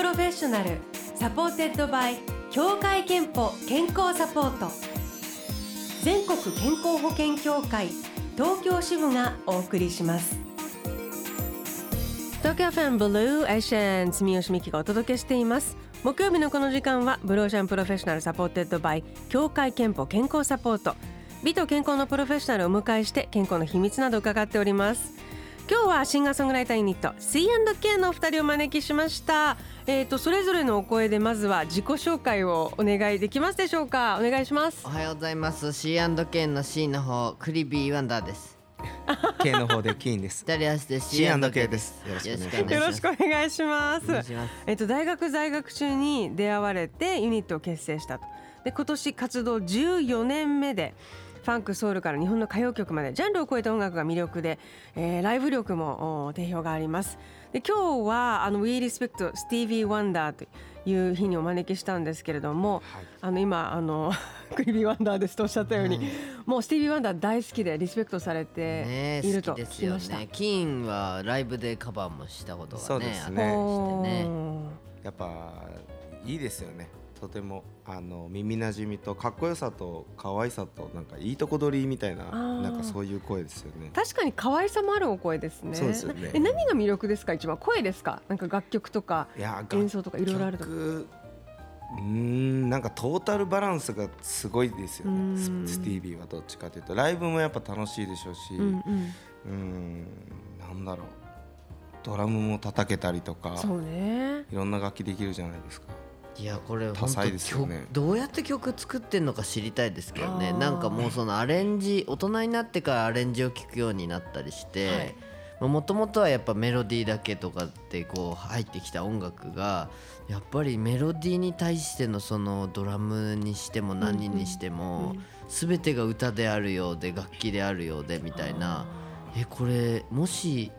Professional supported by 協会けんぽ健康サポート。全国健康保険協会東京支部がお送りします。東京 FM Blue Ocean 住吉美紀がお届けしています。木曜日のこの時間は Blue Ocean Professional supported by 協会けんぽ健康サポート。美と健康のプロフェッショナルをお迎えして健康の秘密など伺っております。今日はシンガーソングライターユニット C&K のお二人をお招きしました。えーとそれぞれのお声でまずは自己紹介をお願いできますでしょうか？お願いします。おはようございます。C&K の C の方クリビーワンダーです。K の方でキーンです。左足で C&K です。よろしくお願いします。よろしくお願いします。お願いします。えっと大学在学中に出会われてユニットを結成したと。で今年活動14年目でファンクソウルから日本の歌謡曲までジャンルを超えた音楽が魅力で、えーライブ力もお定評があります。で今日はあの We Respect Stevie Wonder という日にお招きしたんですけれども、あの今あのクリビーワンダーですとおっしゃったように、もうスティービー・ワンダー大好きでリスペクトされねていると好きですよ聞きました。ねキーンはライブでカバーもしたことがねそうですね。ね。やっぱいいですよね。とてもあの耳なじみとかっこよさと可愛さとなんかいいとこ取りみたいなー。なんかそういう声ですよね。確かに可愛さもあるお声ですね。そうですよね。え何が魅力ですか？一番声ですか？なんか楽曲とか演奏とかいろいろあると楽曲うーんなんかトータルバランスがすごいですようね。ん。ススティービーはどっちかというと。ライブもやっぱ楽しいでし。ょうし、うん。うんなんだろう。ドラムも叩けたりとか。そうね。いろんな楽器できるじゃないですか。いやこれ多本当彩ですよね。曲どうやって曲作ってんのか知りたいですけどね。なんかもうそのアレンジ大人になってからアレンジを聞くようになったりしてもともとはやっぱメロディーだけとかってこう入ってきた音楽がやっぱりメロディーに対してのそのドラムにしても何にしても全てが歌であるようで楽器であるようでみたいな。えこれもし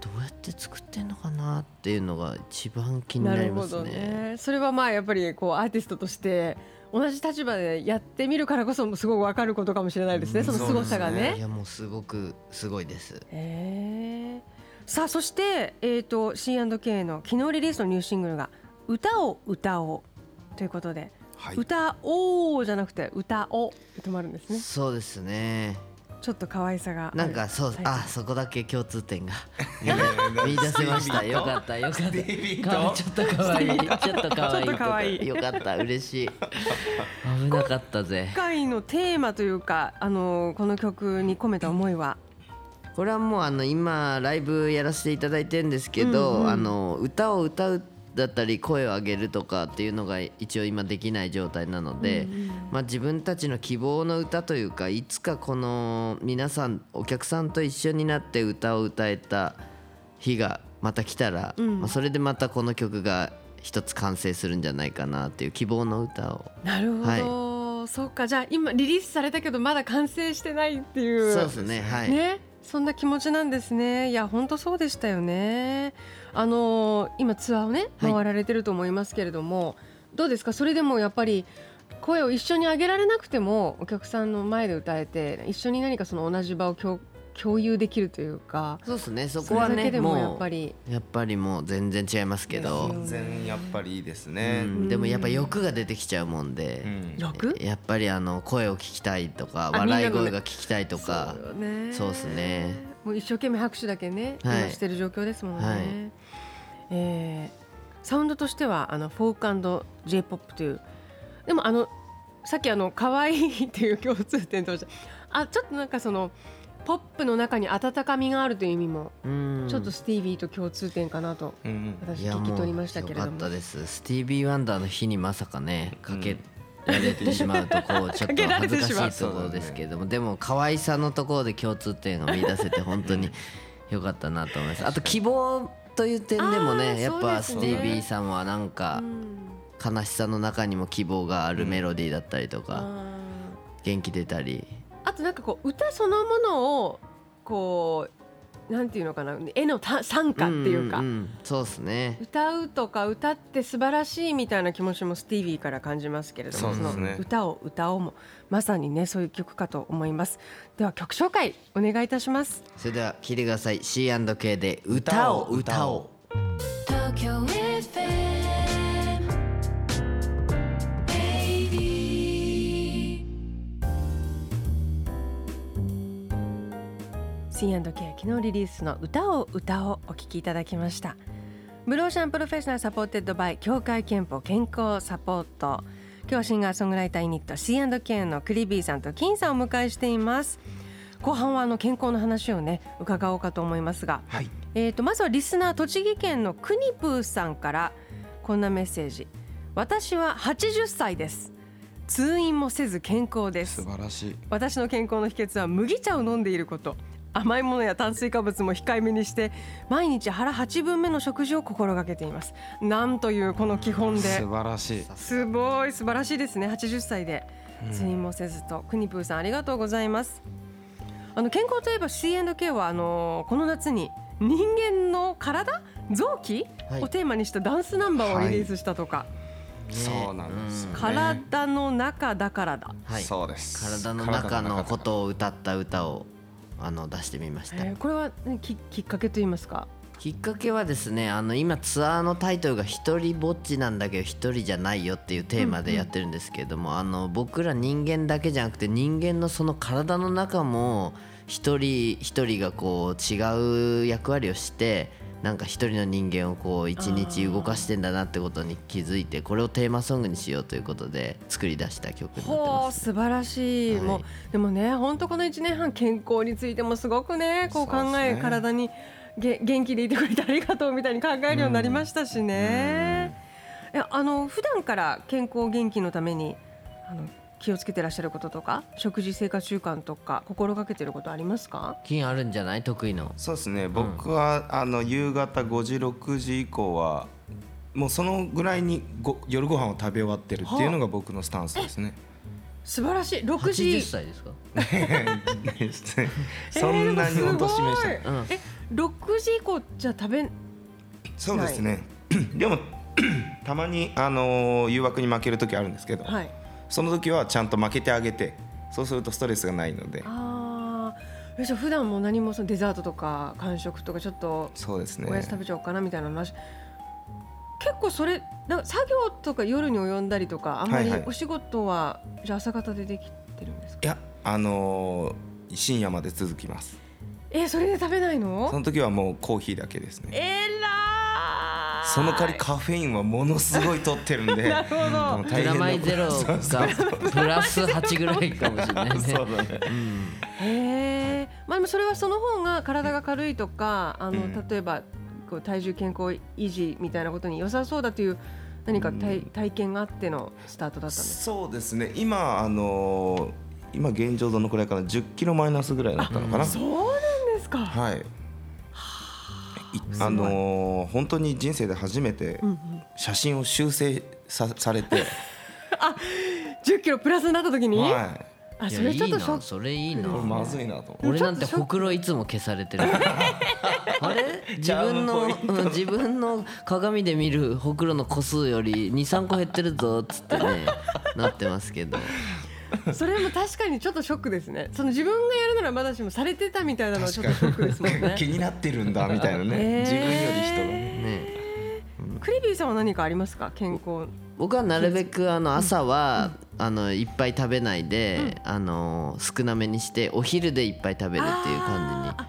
どうやって作ってんのかなっていうのが一番気にななりるほどますね。ね。それはまあやっぱりこうアーティストとして同じ立場でやってみるからこそすごくわかることかもしれないですね。うんその凄さがね。いやもうすごくすごいです。へーさあそしてえっ、と C&K の昨日リリースのニューシングルが歌を歌おうということで、はい。歌おうじゃなくて歌おうってもあるんですね。そうですね。ちょっと可愛さがなんかそうあそこだけ共通点が。見出せました。よかったよかった。ちょっと可愛い。ちょっと可愛いちょっと可愛い。よかった嬉しい。危なかったぜ。今。回のテーマというかあのこの曲に込めた思いは？これはもうあの今ライブやらせていただいてるんですけど、うんうん。あの歌を歌うだったり声を上げるとかっていうのが一応今できない状態なので、まあ、自分たちの希望の歌というかいつかこの皆さんお客さんと一緒になって歌を歌えた日がまた来たら、うん。まあ、それでまたこの曲が一つ完成するんじゃないかなっていう希望の歌を。なるほど、そうか。じゃあ今リリースされたけどまだ完成してないっていう。そうですね。はい、ねそんな気持ちなんですね。いや本当そうでしたよね。あの今ツアーをねはい。回られてると思いますけれども、どうですか？それでもやっぱり声を一緒に上げられなくてもお客さんの前で歌えて一緒に何かその同じ場を共共有できるというかそうですね。そこはねでもやっもぱり。うやっぱりもう全然違いますけど。全然やっぱりいいですうね。ん、でもやっぱ欲が出てきちゃうもんで、うん。欲？やっぱりあの声を聞きたいとかあ笑い声が聞きたいとか。そうよね。そうっすね。もう一生懸命拍手だけね、はい。今してる状況ですもんね、はい。えーサウンドとしてはあのフォーク &J ポップというでもあのさっきあの可愛いっていう共通点としてあちょっとなんかそのポップの中に温かみがあるという意味も、うん。ちょっとスティービーと共通点かなと私聞き取りましたけれども。ったです。スティービー・ワンダーの日にまさかねかけられてしまうとこう ちょっと恥ずかてしいところですけれども、でも可愛さのところで共通点が見出せて本当によかったなと思います。あと希望という点でもねやっぱスティービーさんはなんかうん。悲しさの中にも希望があるメロディーだったりとか、あ元気出たりーあとなんかこう歌そのものをこうなんていうのかな絵のた参加っていうか、んんん。そうですね。歌うとか歌って素晴らしいみたいな気持ちもスティービーから感じますけれどもそうですね。の歌を歌おうもまさにねそういう曲かと思います。では曲紹介お願いいたします。それでは聞いてください。C&K で歌を歌おう C&K 昨日リリースの歌を歌をお聞きいただきました。 Blue Ocean Professional supported by 協会けんぽ健康サポート。今日はシンガーソングライターユニット C&K のクリビーさんと金さんをお迎えしています。後半はあの健康の話をね伺おうかと思いますが、はい。えー、とまずはリスナー栃木県のくにぷーさんからこんなメッセージ。私は80歳です。通院もせず健康です。素晴らしい。私の健康の秘訣は麦茶を飲んでいること甘いものや炭水化物も控えめにして毎日腹8分目の食事を心がけています。なんというこの基本で。素晴らしい。すごい。素晴らしいですね。80歳で。通院もせずと、くにぷーさんありがとうございます。あの健康といえば C&K はあのこの夏に人間の体？臓器、はい。をテーマにしたダンスナンバーをリリースしたとか、ねそうなんですよね。体の中だからだ、はい。そうです。体の中のことを歌った歌をあの出してみました、えーこれは、ね、ききっかけと言いますか？きっかけはですねあの今ツアーのタイトルが「一人ぼっちなんだけど一人じゃないよ」っていうテーマでやってるんですけれども、あの僕ら人間だけじゃなくて人間のその体の中も一人一人がこう違う役割をしてなんか一人の人間をこう一日動かしてんだなってことに気づいてこれをテーマソングにしようということで作り出した曲になってます。素晴らしい、はいもうでもね本当この1年半健康についてもすごくねこう考え、ね体にげ元気でいてくれてありがとうみたいに考えるようになりましたしね。いやあの普段から健康元気のためにあの気をつけてらっしゃることとか食事生活習慣とか心がけてることありますか？金あるんじゃない？得意の。そうですね。僕は、あの夕方5時6時以降はもうそのぐらいにご夜ご飯を食べ終わってるっていうのが僕のスタンスですね。素晴らしい。6時。80歳ですか？そんなにお年めした、えーでもうんすごい。え6時以降じゃ食べそうですね。でも たまに、あのー誘惑に負ける時あるんですけど、はいその時はちゃんと負けてあげてそうするとストレスがないので。ああえじゃあ普段も何もそのデザートとか間食とかちょっとそうですね。おやつ食べちゃおうかなみたいな話、結構それなんか作業とか夜に及んだりとかあんまりはいはい。お仕事はじゃあ朝方でできてるんですか、いやあのー深夜まで続きます。えーそれで食べないそのの時はもうコーヒーだけですね。えらーその代わりカフェインはものすごい取ってるんで。なるほど。もうプラマイゼロがプラス8ぐらいかもしれないね。そうだね。へえまあでもそれはその方が体が軽いとかあの、うん。例えばこう体重健康維持みたいなことに良さそうだという何か体,、体験があってのスタートだったんですそうですね。今あのー今現状どのくらいかな？10キロマイナスぐらいだったのかな。そうなんですか、はいいあのー本当に人生で初めて写真を修正さされて、10キロプラスになった時に、はあいやそれちょっといいなショそれいいい、なまずいなと。俺なんてほくろいつも消されてる。あれ？自分のうん自分の鏡で見るほくろの個数より23個減ってるぞっつってねなってますけど それも確かにちょっとショックですね。その自分がやるならまだしもされてたみたいなのはちょっとショックですもんね。気になってるんだみたいなね、へー。自分より人が。ね。クリビーさんは何かありますか？健康。僕はなるべくあの朝はあのいっぱい食べないであの少なめにしてお昼でいっぱい食べるっていう感じに。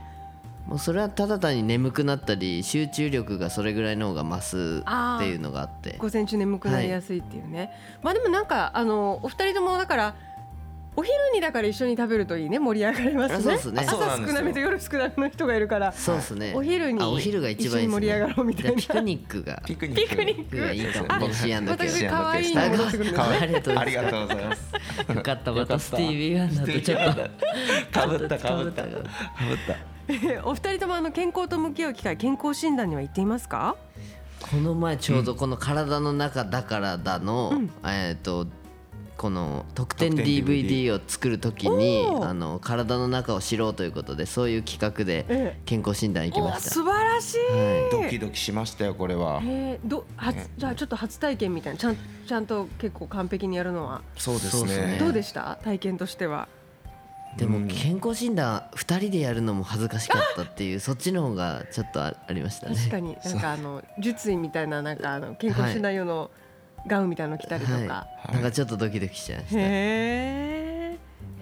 もうそれはただ単に眠くなったり集中力がそれぐらいの方が増すっていうのがあって。午前中眠くなりやすいっていうね、まあでもなんかあのお二人ともだからお昼にだから一緒に食べるといいね盛り上がりますね。すね。朝そうなんですよ。少なめと夜少なめの人がいるから。そうですね。お昼にあお昼が一番盛り上がろうみたいな。じゃあピクニックが。ピクニック。ピクニックがいいかも。あねシアンだけ。私可愛いの。ありがとうございます。ありがとうございます。よかったまたスティービー・ワンダーとちょっと。かぶったかぶった。かぶっかぶった。お二人ともあの健康と向き合う機会健康診断には行っていますか？この前ちょうどこの体の中だからだの、えっ、とこの特典 DVD を作るときにあの体の中を知ろうということでそういう企画でええ。健康診断行きました。素晴らしい、はドキドキしましたよこれは。えー、ど初ね。じゃあちょっと初体験みたいなちゃんちゃんと結構完璧にやるのは。そうですそうですね。ね。どうでした？体験としては。でも健康診断2人でやるのも恥ずかしかったっていう そっちの方がちょっとあありましたね。確かに。なんかあの術医みたいななんかあの健康診断用のガウンみたいなの着たりとか、はい、なんかちょっとドキドキしちゃいました。へえ。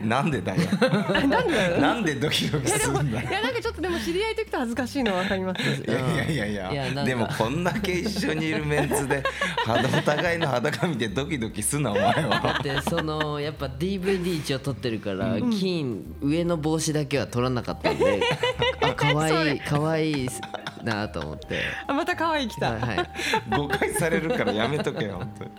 なんでだよ。なんでなんでドキドキするんだよ。いやなんかちょっとでも知り合いと行くと恥ずかしいのはわかりますいやいやいや。いやでもこんだけ一緒にいるメンツで肌お互いの裸見てドキドキすなお前だは。ってそのやっぱ DVD 一応撮ってるから、金上の帽子だけは取らなかったんで あ可愛い可愛いなと思って。あまた可愛い来た、はいはい。誤解されるからやめとけよ本当に。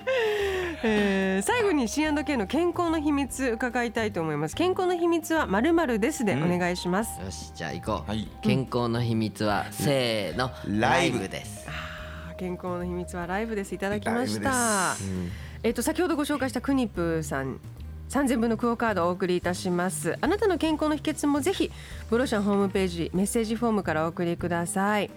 えー最後に C&K の健康の秘密伺いたいと思います。健康の秘密はまるまるですでお願いします、よしじゃあ行こう、はい。健康の秘密は、せーのライブ。です。健康の秘密はライブです。いただきましライたえっ、と先ほどご紹介したクニプさん3000分のクオカードをお送りいたします。あなたの健康の秘訣もぜひブロシャンホームページメッセージフォームからお送りください。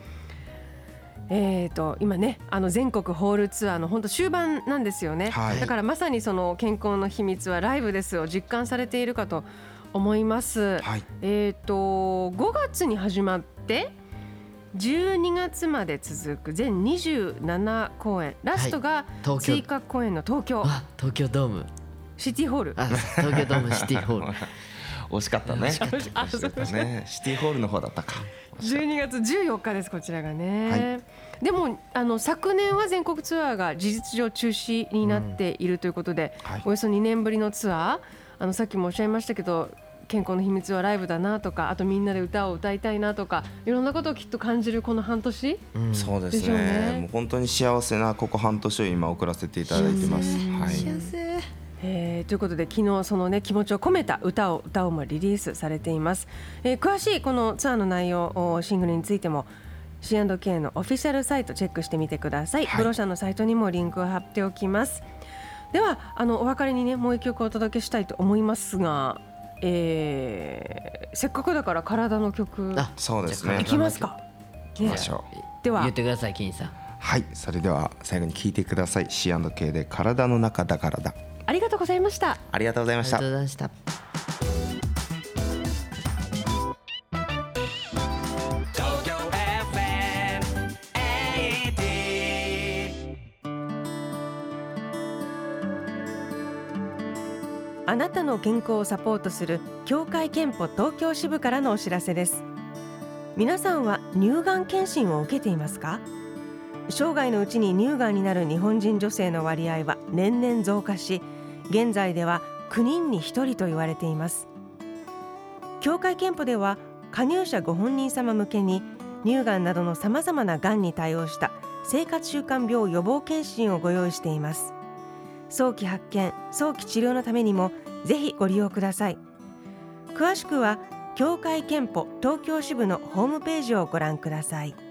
えー、と今ねあの全国ホールツアーの本当終盤なんですよね、はい。だからまさにその健康の秘密はライブですを実感されているかと思います、はい。えっ、と5月に始まって12月まで続く全27公演。ラストが追加公演の東京。あ東京ドームシティホール。あ東京ドームシティホール。惜しかったね。惜しかったね。シティホールの方だったか。12月14日ですこちらがね、でもあの昨年は全国ツアーが事実上中止になっているということで、はい。およそ2年ぶりのツアー。あのさっきもおっしゃいましたけど健康の秘密はライブだなとかあとみんなで歌を歌いたいなとかいろんなことをきっと感じるこの半年うん。そうですね。ねもう本当に幸せなここ半年を今送らせていただいてます。はい。せえーということで昨日そのね気持ちを込めた歌を歌をもリリースされています、えー詳しいこのツアーの内容おシングルについても C&K のオフィシャルサイトチェックしてみてください、はい。ブロシャのサイトにもリンクを貼っておきます。ではあのお別れにねもう一曲お届けしたいと思いますが、えーせっかくだから体の曲あそうですね。いきますか。行きましょう。では。言ってください金さん。はいそれでは最後に聞いてください。C&K で体の中だからだありがとうございました。ありがとうございました。ありがとうございました。東京 FM 80あなたの健康をサポートする協会憲法東京支部からのお知らせです。皆さんは乳がん検診を受けていますか？生涯のうちに乳がんになる日本人女性の割合は年々増加し現在では9人に1人と言われています。協会憲法では加入者ご本人様向けに乳がんなどのさまざまながんに対応した生活習慣病予防検診をご用意しています。早期発見早期治療のためにもぜひご利用ください。詳しくは協会けんぽ東京支部のホームページをご覧ください。